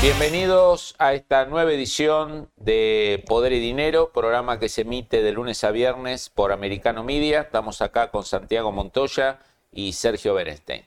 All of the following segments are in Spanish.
Bienvenidos a esta nueva edición de Poder y Dinero, programa que se emite de lunes a viernes por Americano Media. Estamos acá con Santiago Montoya y Sergio Berenstein.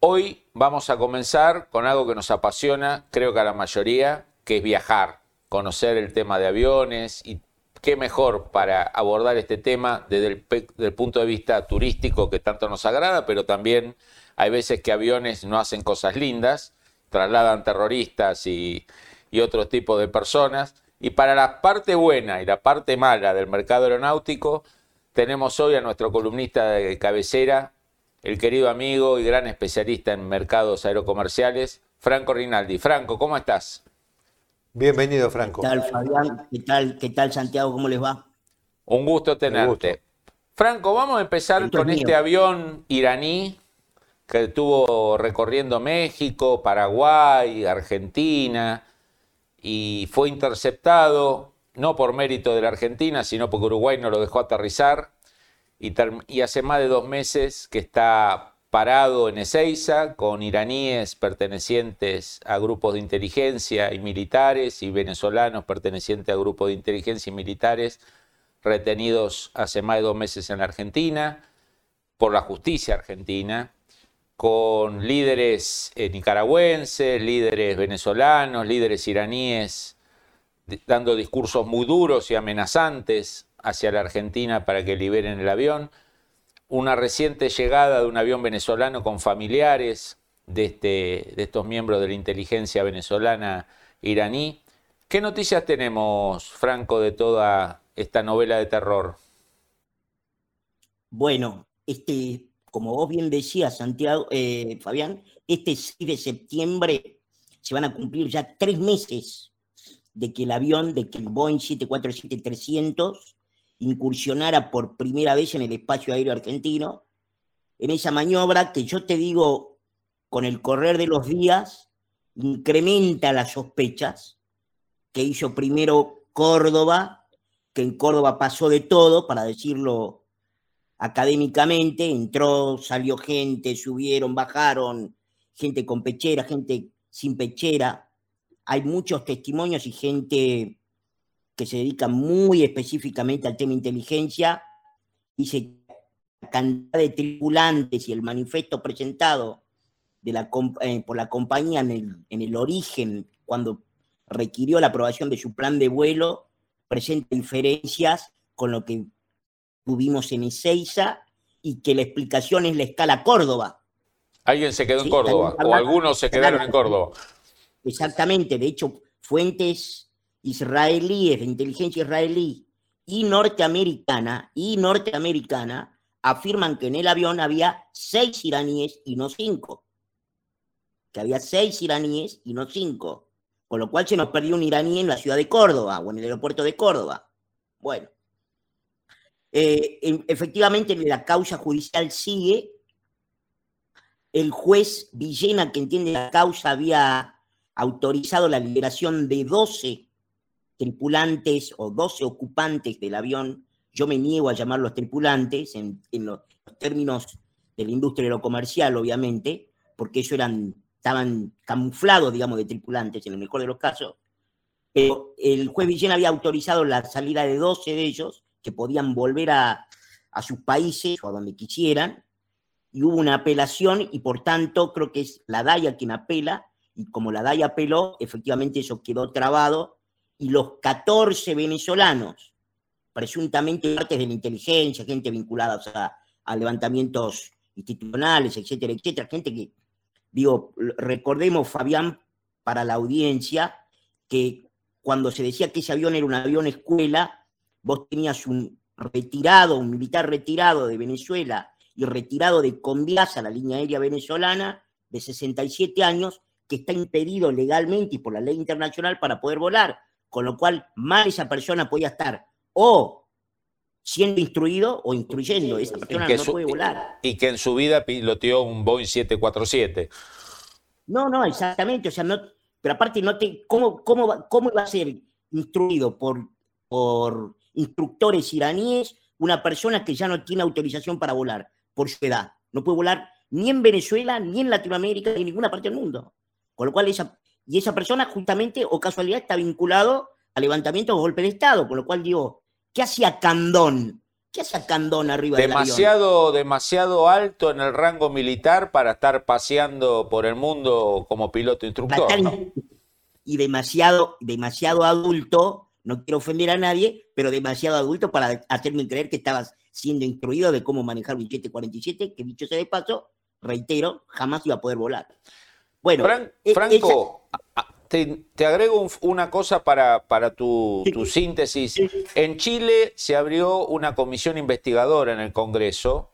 Hoy vamos a comenzar con algo que nos apasiona, creo que a la mayoría, que es viajar, conocer el tema de aviones y qué mejor para abordar este tema desde el, punto de vista turístico que tanto nos agrada, pero también hay veces que aviones no hacen cosas lindas trasladan terroristas y, y otros tipos de personas. Y para la parte buena y la parte mala del mercado aeronáutico, tenemos hoy a nuestro columnista de cabecera, el querido amigo y gran especialista en mercados aerocomerciales, Franco Rinaldi. Franco, ¿cómo estás? Bienvenido, Franco. ¿Qué tal, Fabián? ¿Qué tal, qué tal Santiago? ¿Cómo les va? Un gusto tenerte. Franco, vamos a empezar con este avión iraní que estuvo recorriendo México, Paraguay, Argentina, y fue interceptado, no por mérito de la Argentina, sino porque Uruguay no lo dejó aterrizar, y, hace más de dos meses que está parado en Ezeiza con iraníes pertenecientes a grupos de inteligencia y militares y venezolanos pertenecientes a grupos de inteligencia y militares retenidos hace más de dos meses en la Argentina por la justicia argentina con líderes eh, nicaragüenses, líderes venezolanos, líderes iraníes, dando discursos muy duros y amenazantes hacia la Argentina para que liberen el avión. Una reciente llegada de un avión venezolano con familiares de, este, de estos miembros de la inteligencia venezolana iraní. ¿Qué noticias tenemos, Franco, de toda esta novela de terror? Bueno, este, como vos bien decías, Santiago, eh, Fabián, este 6 de septiembre se van a cumplir ya tres meses de que el avión, de que el Boeing 747-300 incursionara por primera vez en el espacio aéreo argentino, en esa maniobra que yo te digo, con el correr de los días, incrementa las sospechas que hizo primero Córdoba, que en Córdoba pasó de todo, para decirlo académicamente, entró, salió gente, subieron, bajaron, gente con pechera, gente sin pechera. Hay muchos testimonios y gente que se dedica muy específicamente al tema inteligencia. Dice la cantidad de tripulantes y el manifiesto presentado eh, por la compañía en el origen, cuando requirió la aprobación de su plan de vuelo, presenta diferencias con lo que tuvimos en Ezeiza y que la explicación es la escala Córdoba. Alguien se quedó en Córdoba o algunos se quedaron en Córdoba. Exactamente, de hecho, fuentes israelíes, de inteligencia israelí y norteamericana, y norteamericana, afirman que en el avión había seis iraníes y no cinco. Que había seis iraníes y no cinco. Con lo cual se nos perdió un iraní en la ciudad de Córdoba o en el aeropuerto de Córdoba. Bueno, eh, efectivamente, la causa judicial sigue. El juez Villena, que entiende la causa, había autorizado la liberación de 12 tripulantes o 12 ocupantes del avión. Yo me niego a llamarlos tripulantes en, los términos de la industria aerocomercial, obviamente, porque ellos eran, estaban camuflados, digamos, de tripulantes en el mejor de los casos. Pero el juez Villena había autorizado la salida de 12 de ellos que podían volver a, sus países o a donde quisieran, y hubo una apelación y por tanto creo que es la DAIA quien apela, y como la DAIA apeló, efectivamente eso quedó trabado, y los 14 venezolanos, presuntamente partes de la inteligencia, gente vinculada a, a levantamientos institucionales, etcétera, etcétera, gente que, digo, recordemos, Fabián, para la audiencia, que cuando se decía que ese avión era un avión escuela, vos tenías un retirado, un militar retirado de Venezuela y retirado de Conviasa, la línea aérea venezolana, de 67 años, que está impedido legalmente y por la ley internacional para poder volar, con lo cual mal esa persona podía estar o siendo instruido o instruyendo, esa persona no puede volar. Y que en su vida piloteó un Boeing 747. No, no, exactamente, o sea, no, pero aparte no te, ¿cómo, cómo, cómo va a ser instruido por, por instructores iraníes una persona que ya no tiene autorización para volar por su edad? No puede volar ni en Venezuela, ni en Latinoamérica, ni en ninguna parte del mundo. Con lo cual, esa, y esa persona justamente o casualidad está vinculado al levantamiento o golpe de Estado, con lo cual digo, ¿qué hacía Candón? ¿Qué hacía Candón arriba demasiado, del Demasiado alto en el rango militar para estar paseando por el mundo como piloto instructor. Y demasiado, demasiado adulto, no quiero ofender a nadie, pero demasiado adulto para hacerme creer que estabas siendo instruido de cómo manejar un 747, que dicho sea de paso, reitero, jamás iba a poder volar. Bueno, e-, Franco, te, agrego una cosa para, para tu, síntesis. En Chile se abrió una comisión investigadora en el Congreso,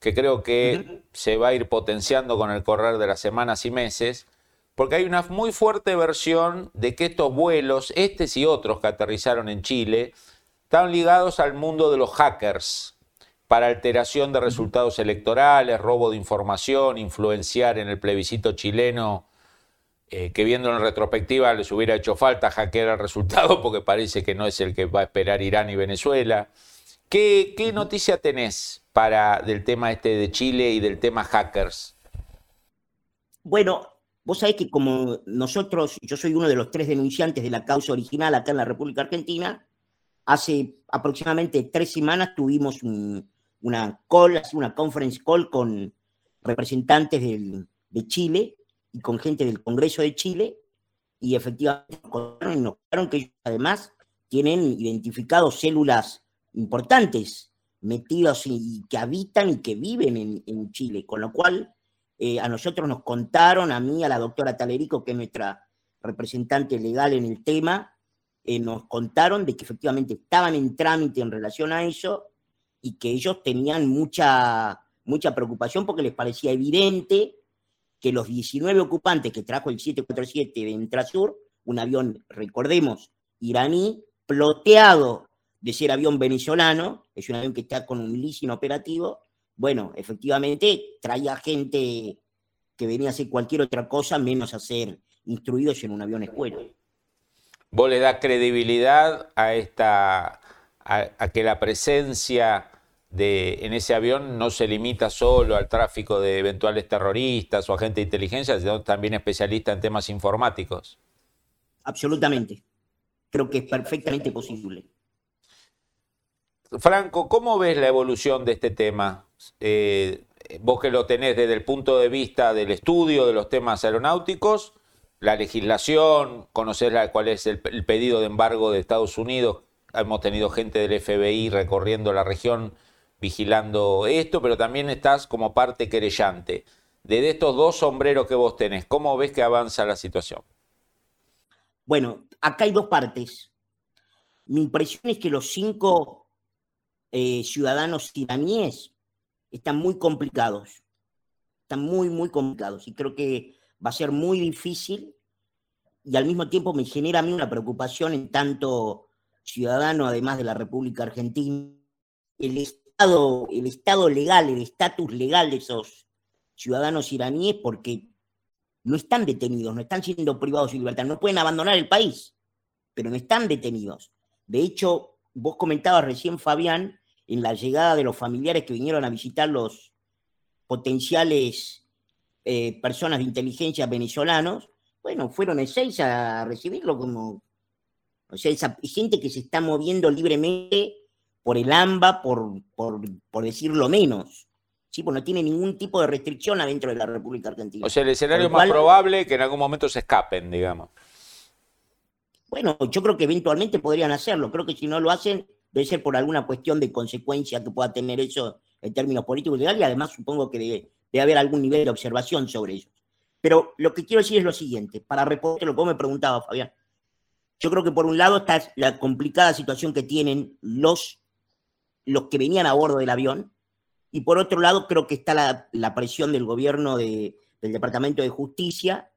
que creo que se va a ir potenciando con el correr de las semanas y meses, porque hay una muy fuerte versión de que estos vuelos, estos y otros que aterrizaron en Chile, están ligados al mundo de los hackers para alteración de resultados electorales, robo de información, influenciar en el plebiscito chileno, eh, que viendo en retrospectiva les hubiera hecho falta hackear el resultado porque parece que no es el que va a esperar Irán y Venezuela. ¿Qué, qué noticia tenés para, del tema este de Chile y del tema hackers? Bueno, vos sabés que como nosotros, yo soy uno de los tres denunciantes de la causa original acá en la República Argentina, hace aproximadamente tres semanas tuvimos una call, una conference call con representantes de Chile y con gente del Congreso de Chile, y efectivamente nos notaron que ellos además tienen identificados células importantes metidas y que habitan y que viven en, Chile, con lo cual eh, a nosotros nos contaron, a mí, a la doctora Talerico, que es nuestra representante legal en el tema, eh, nos contaron de que efectivamente estaban en trámite en relación a eso y que ellos tenían mucha, mucha preocupación porque les parecía evidente que los 19 ocupantes que trajo el 747 de Entrasur, un avión, recordemos, iraní, ploteado de ser avión venezolano, es un avión que está con un leasing operativo, bueno, efectivamente traía gente que venía a hacer cualquier otra cosa menos a ser instruidos en un avión escuela. ¿Vos le das credibilidad a esta a que la presencia en ese avión no se limita solo al tráfico de eventuales terroristas o agentes de inteligencia, sino también especialista en temas informáticos. Absolutamente. Creo que es perfectamente posible. Franco, ¿cómo ves la evolución de este tema? Eh, vos que lo tenés desde el punto de vista del estudio de los temas aeronáuticos, la legislación, conocer cuál es el pedido de embargo de Estados Unidos. Hemos tenido gente del FBI recorriendo la región vigilando esto, pero también estás como parte querellante. De estos dos sombreros que vos tenés, ¿cómo ves que avanza la situación? Bueno, acá hay dos partes. Mi impresión es que los cinco eh, ciudadanos iraníes están muy complicados. Están muy, muy complicados. Y creo que va a ser muy difícil. Y al mismo tiempo me genera a mí una preocupación en tanto ciudadano, además de la República Argentina, el el estado legal, el estatus legal de esos ciudadanos iraníes porque no están detenidos, no están siendo privados de libertad, no pueden abandonar el país, pero no están detenidos. De hecho, vos comentabas recién, Fabián, en la llegada de los familiares que vinieron a visitar los potenciales eh, personas de inteligencia venezolanos, bueno, fueron seis a recibirlo como, o sea, esa gente que se está moviendo libremente por el AMBA, por, por, decirlo menos. Sí, pues no tiene ningún tipo de restricción adentro de la República Argentina. O sea, el escenario más probable que en algún momento se escapen, digamos. Bueno, yo creo que eventualmente podrían hacerlo. Creo que si no lo hacen, debe ser por alguna cuestión de consecuencia que pueda tener eso en términos políticos y legales, y además supongo que debe, haber algún nivel de observación sobre ellos. Pero lo que quiero decir es lo siguiente, para responder lo que me preguntaba, Fabián. Yo creo que por un lado está la complicada situación que tienen los los que venían a bordo del avión. Y por otro lado, creo que está la, presión del gobierno del Departamento de Justicia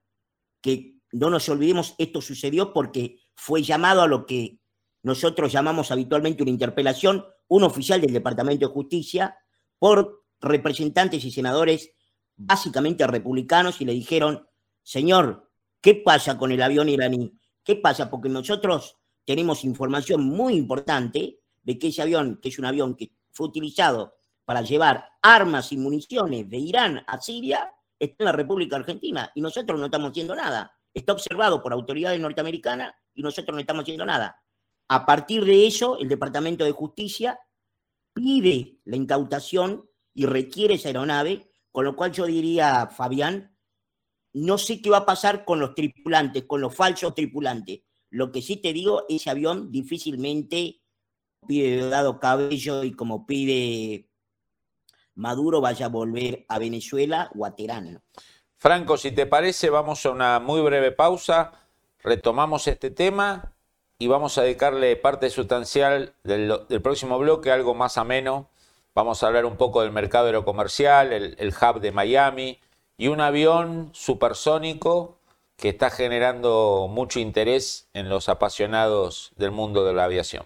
que no nos olvidemos, esto sucedió porque fue llamado a lo que nosotros llamamos habitualmente una interpelación, un oficial del Departamento de Justicia, por representantes y senadores básicamente republicanos y le dijeron, señor, ¿qué pasa con el avión iraní? ¿Qué pasa? Porque nosotros tenemos información muy importante de que ese avión, que es un avión que fue utilizado para llevar armas y municiones de Irán a Siria, está en la República Argentina y nosotros no estamos haciendo nada. Está observado por autoridades norteamericanas y nosotros no estamos haciendo nada. A partir de eso, el Departamento de Justicia pide la incautación y requiere esa aeronave, con lo cual yo diría, Fabián, no sé qué va a pasar con los tripulantes, con los falsos tripulantes. Lo que sí te digo, ese avión difícilmente pide dado cabello y como pide Maduro vaya a volver a Venezuela o a Teherán. Franco, si te parece, vamos a una muy breve pausa, retomamos este tema y vamos a dedicarle parte sustancial del, próximo bloque, algo más ameno. Vamos a hablar un poco del mercado aerocomercial, el, el hub de Miami y un avión supersónico que está generando mucho interés en los apasionados del mundo de la aviación.